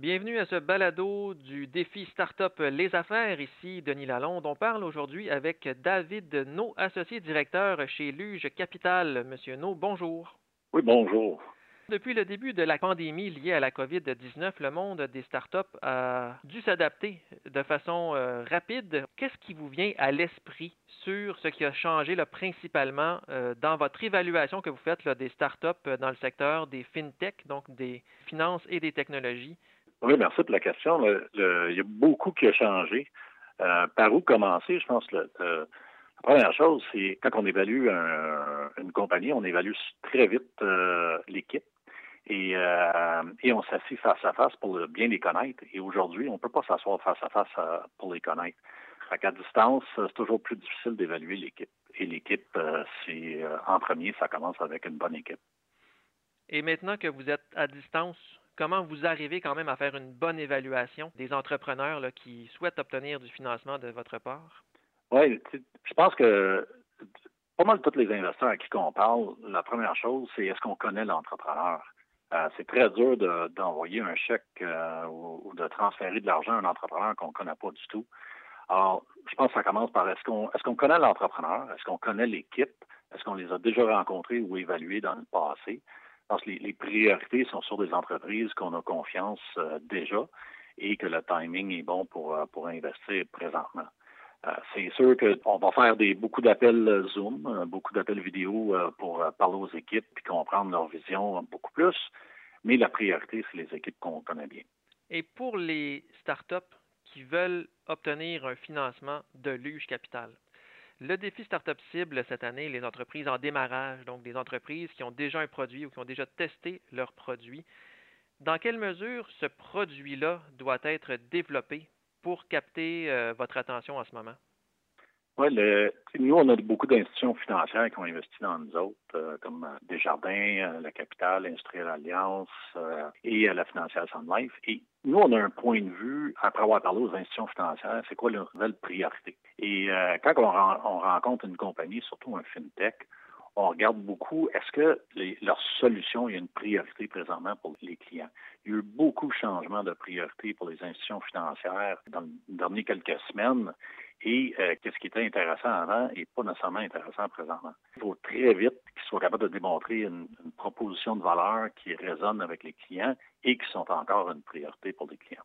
Bienvenue à ce balado du défi Startup Les Affaires. Ici Denis Lalonde. On parle aujourd'hui avec David No, associé directeur chez Luge Capital. Monsieur No, bonjour. Oui, bonjour. Depuis le début de la pandémie liée à la COVID-19, le monde des startups a dû s'adapter de façon euh, rapide. Qu'est-ce qui vous vient à l'esprit sur ce qui a changé principalement euh, dans votre évaluation que vous faites des startups euh, dans le secteur des fintech, donc des finances et des technologies? Oui, merci pour la question. il y a beaucoup qui a changé. par où commencer? Je pense que la première chose, c'est quand on évalue une compagnie, on évalue très vite l'équipe et, euh, et on s'assied face à face pour bien les connaître. Et aujourd'hui, on ne peut pas s'asseoir face à face euh, pour les connaître. Qu'à distance, c'est toujours plus difficile d'évaluer l'équipe. Et l'équipe, euh, c'est en premier, ça commence avec une bonne équipe. Et maintenant que vous êtes à distance, comment vous arrivez quand même à faire une bonne évaluation des entrepreneurs qui souhaitent obtenir du financement de votre part? Oui, je pense que pas mal tous les investisseurs à qui on parle, la première chose, c'est est-ce qu'on connaît l'entrepreneur? Euh, c'est très dur d'envoyer un chèque euh, ou, de transférer de l'argent à un entrepreneur qu'on ne connaît pas du tout. Alors, je pense que ça commence par est-ce qu'on est-ce qu'on connaît l'entrepreneur, est-ce qu'on connaît l'équipe, est-ce qu'on les a déjà rencontrés ou évalués dans le passé? Je pense que les, priorités sont sur des entreprises qu'on a confiance euh, déjà et que le timing est bon pour, pour investir présentement. Euh, c'est sûr qu'on va faire beaucoup d'appels euh, Zoom, euh, beaucoup d'appels vidéo pour parler aux équipes et comprendre leur vision beaucoup plus. Mais la priorité, c'est les équipes qu'on connaît bien. Et pour les startups qui veulent obtenir un financement de Luge Capital, le défi Startup Cible cette année, les entreprises en démarrage, donc des entreprises qui ont déjà un produit ou qui ont déjà testé leur produit, dans quelle mesure ce produit-là doit être développé pour capter euh, votre attention en ce moment? Oui, nous, on a beaucoup d'institutions financières qui ont investi dans nous autres, euh, comme euh, Desjardins, la Capitale, l'Industrielle Alliance et la financière Sun Life. Et nous, on a un point de vue, après avoir parlé aux institutions financières, c'est quoi leur nouvelle priorité? Et quand on, on, rencontre une compagnie, surtout un FinTech, on regarde beaucoup, est-ce que leur solution, il y a une priorité présentement pour les clients? Il y a eu beaucoup de changements de priorité pour les institutions financières dans les dernières quelques semaines. Et euh, qu'est-ce qui était intéressant avant et pas nécessairement intéressant présentement? Il faut très vite qu'ils soient capables de démontrer une, proposition de valeur qui résonne avec les clients et qui sont encore une priorité pour les clients.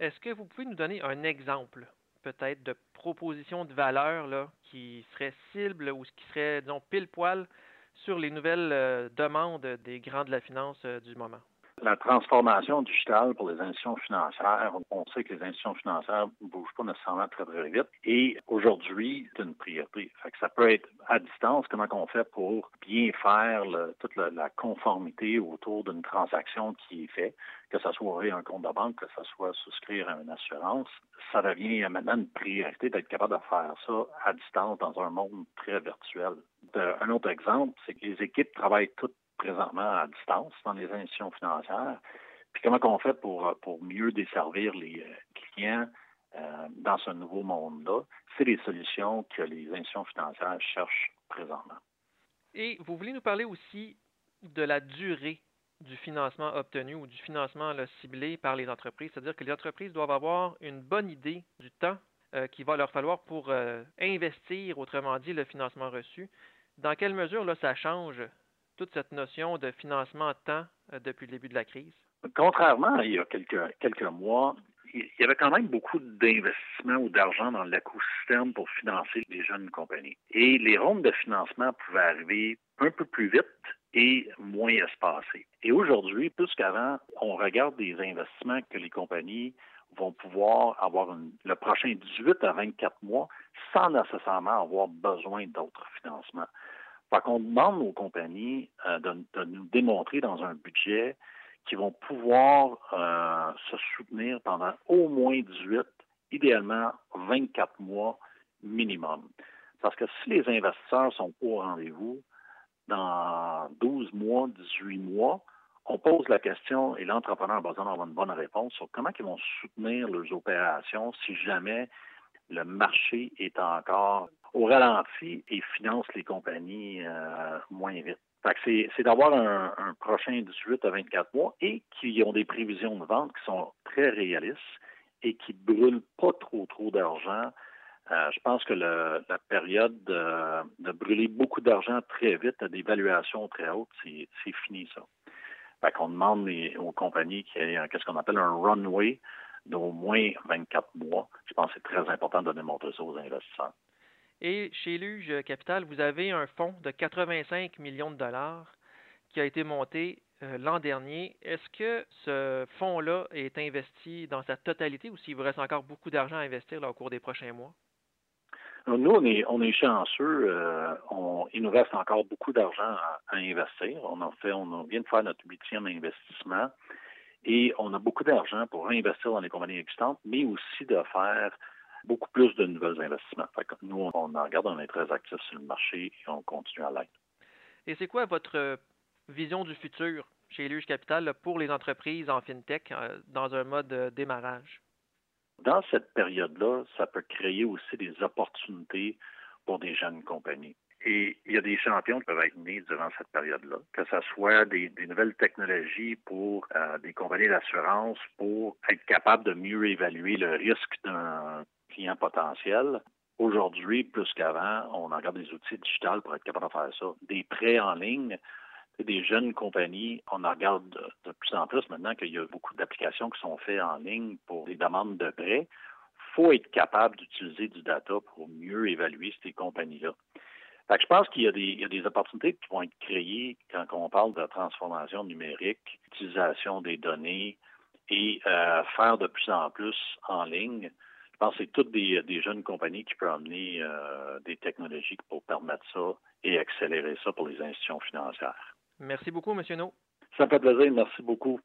Est-ce que vous pouvez nous donner un exemple peut-être de propositions de valeur là, qui seraient cibles ou qui seraient, disons, pile poil sur les nouvelles euh, demandes des grands de la finance euh, du moment? La transformation digitale pour les institutions financières, on sait que les institutions financières ne bougent pas nécessairement très, très vite. Et aujourd'hui, c'est une priorité. Fait que ça peut être à distance, comment on fait pour bien faire toute la, conformité autour d'une transaction qui est faite, que ce soit ouvrir un compte de banque, que ce soit souscrire à une assurance. Ça devient maintenant une priorité d'être capable de faire ça à distance dans un monde très virtuel. un autre exemple, c'est que les équipes travaillent toutes présentement à distance dans les institutions financières. Puis comment on fait pour, pour mieux desservir les euh, clients euh, dans ce nouveau monde-là? C'est les solutions que les institutions financières cherchent présentement. Et vous voulez nous parler aussi de la durée du financement obtenu ou du financement ciblé par les entreprises, c'est-à-dire que les entreprises doivent avoir une bonne idée du temps euh, qu'il va leur falloir pour investir, autrement dit, le financement reçu. Dans quelle mesure là, ça change toute cette notion de financement temps euh, depuis le début de la crise? Contrairement à il y a quelques, mois, il y avait quand même beaucoup d'investissements ou d'argent dans l'écosystème pour financer les jeunes compagnies. Et les rondes de financement pouvaient arriver un peu plus vite et moins espacées. Et aujourd'hui, plus qu'avant, on regarde des investissements que les compagnies vont pouvoir avoir le prochain 18 à 24 mois sans nécessairement avoir besoin d'autres financements. Fait qu'on demande aux compagnies euh, de, nous démontrer dans un budget qu'ils vont pouvoir euh, se soutenir pendant au moins 18, idéalement 24 mois minimum. Parce que si les investisseurs sont au rendez-vous, dans 12 mois, 18 mois, on pose la question et l'entrepreneur a besoin d'avoir une bonne réponse sur comment ils vont soutenir leurs opérations si jamais le marché est encore au ralenti et finance les compagnies euh, moins vite. c'est d'avoir un, prochain 18 à 24 mois et qui ont des prévisions de vente qui sont très réalistes et qui ne brûlent pas trop, trop d'argent. Euh, je pense que la période de, brûler beaucoup d'argent très vite à des valuations très hautes, c'est fini, ça. Fait qu'on demande aux compagnies qu'il y ait qu'est-ce qu'on appelle un runway d'au moins 24 mois. Je pense que c'est très important de démontrer ça aux investisseurs. Et chez Luge Capital, vous avez un fonds de 85 millions de dollars qui a été monté euh, l'an dernier. Est-ce que ce fonds-là est investi dans sa totalité ou s'il vous reste encore beaucoup d'argent à investir au cours des prochains mois? nous, on est, on est chanceux. Euh, il nous reste encore beaucoup d'argent à, investir. On en fait, on vient de faire notre huitième investissement et on a beaucoup d'argent pour investir dans les compagnies existantes, mais aussi de faire beaucoup plus de nouveaux investissements. nous, on en regarde, on est très actifs sur le marché et on continue à l'être. Et c'est quoi votre vision du futur chez Luge Capital pour les entreprises en FinTech euh, dans un mode démarrage? Dans cette période-là, ça peut créer aussi des opportunités pour des jeunes compagnies. Et il y a des champions qui peuvent être nés durant cette période-là, que ce soit des, nouvelles technologies pour euh, des compagnies d'assurance pour être capable de mieux évaluer le risque d'un clients potentiels. Aujourd'hui, plus qu'avant, on regarde des outils digitales pour être capable de faire ça. Des prêts en ligne, des jeunes compagnies, on en regarde de, plus en plus maintenant qu'il y a beaucoup d'applications qui sont faites en ligne pour des demandes de prêts. Il faut être capable d'utiliser du data pour mieux évaluer ces compagnies-là. Je pense qu'il y, y, a des opportunités qui vont être créées quand on parle de transformation numérique, utilisation des données et euh, faire de plus en plus en ligne pense que c'est toutes des, jeunes compagnies qui peuvent amener euh, des technologies pour permettre ça et accélérer ça pour les institutions financières. Merci beaucoup, M. No. Ça fait plaisir. Merci beaucoup.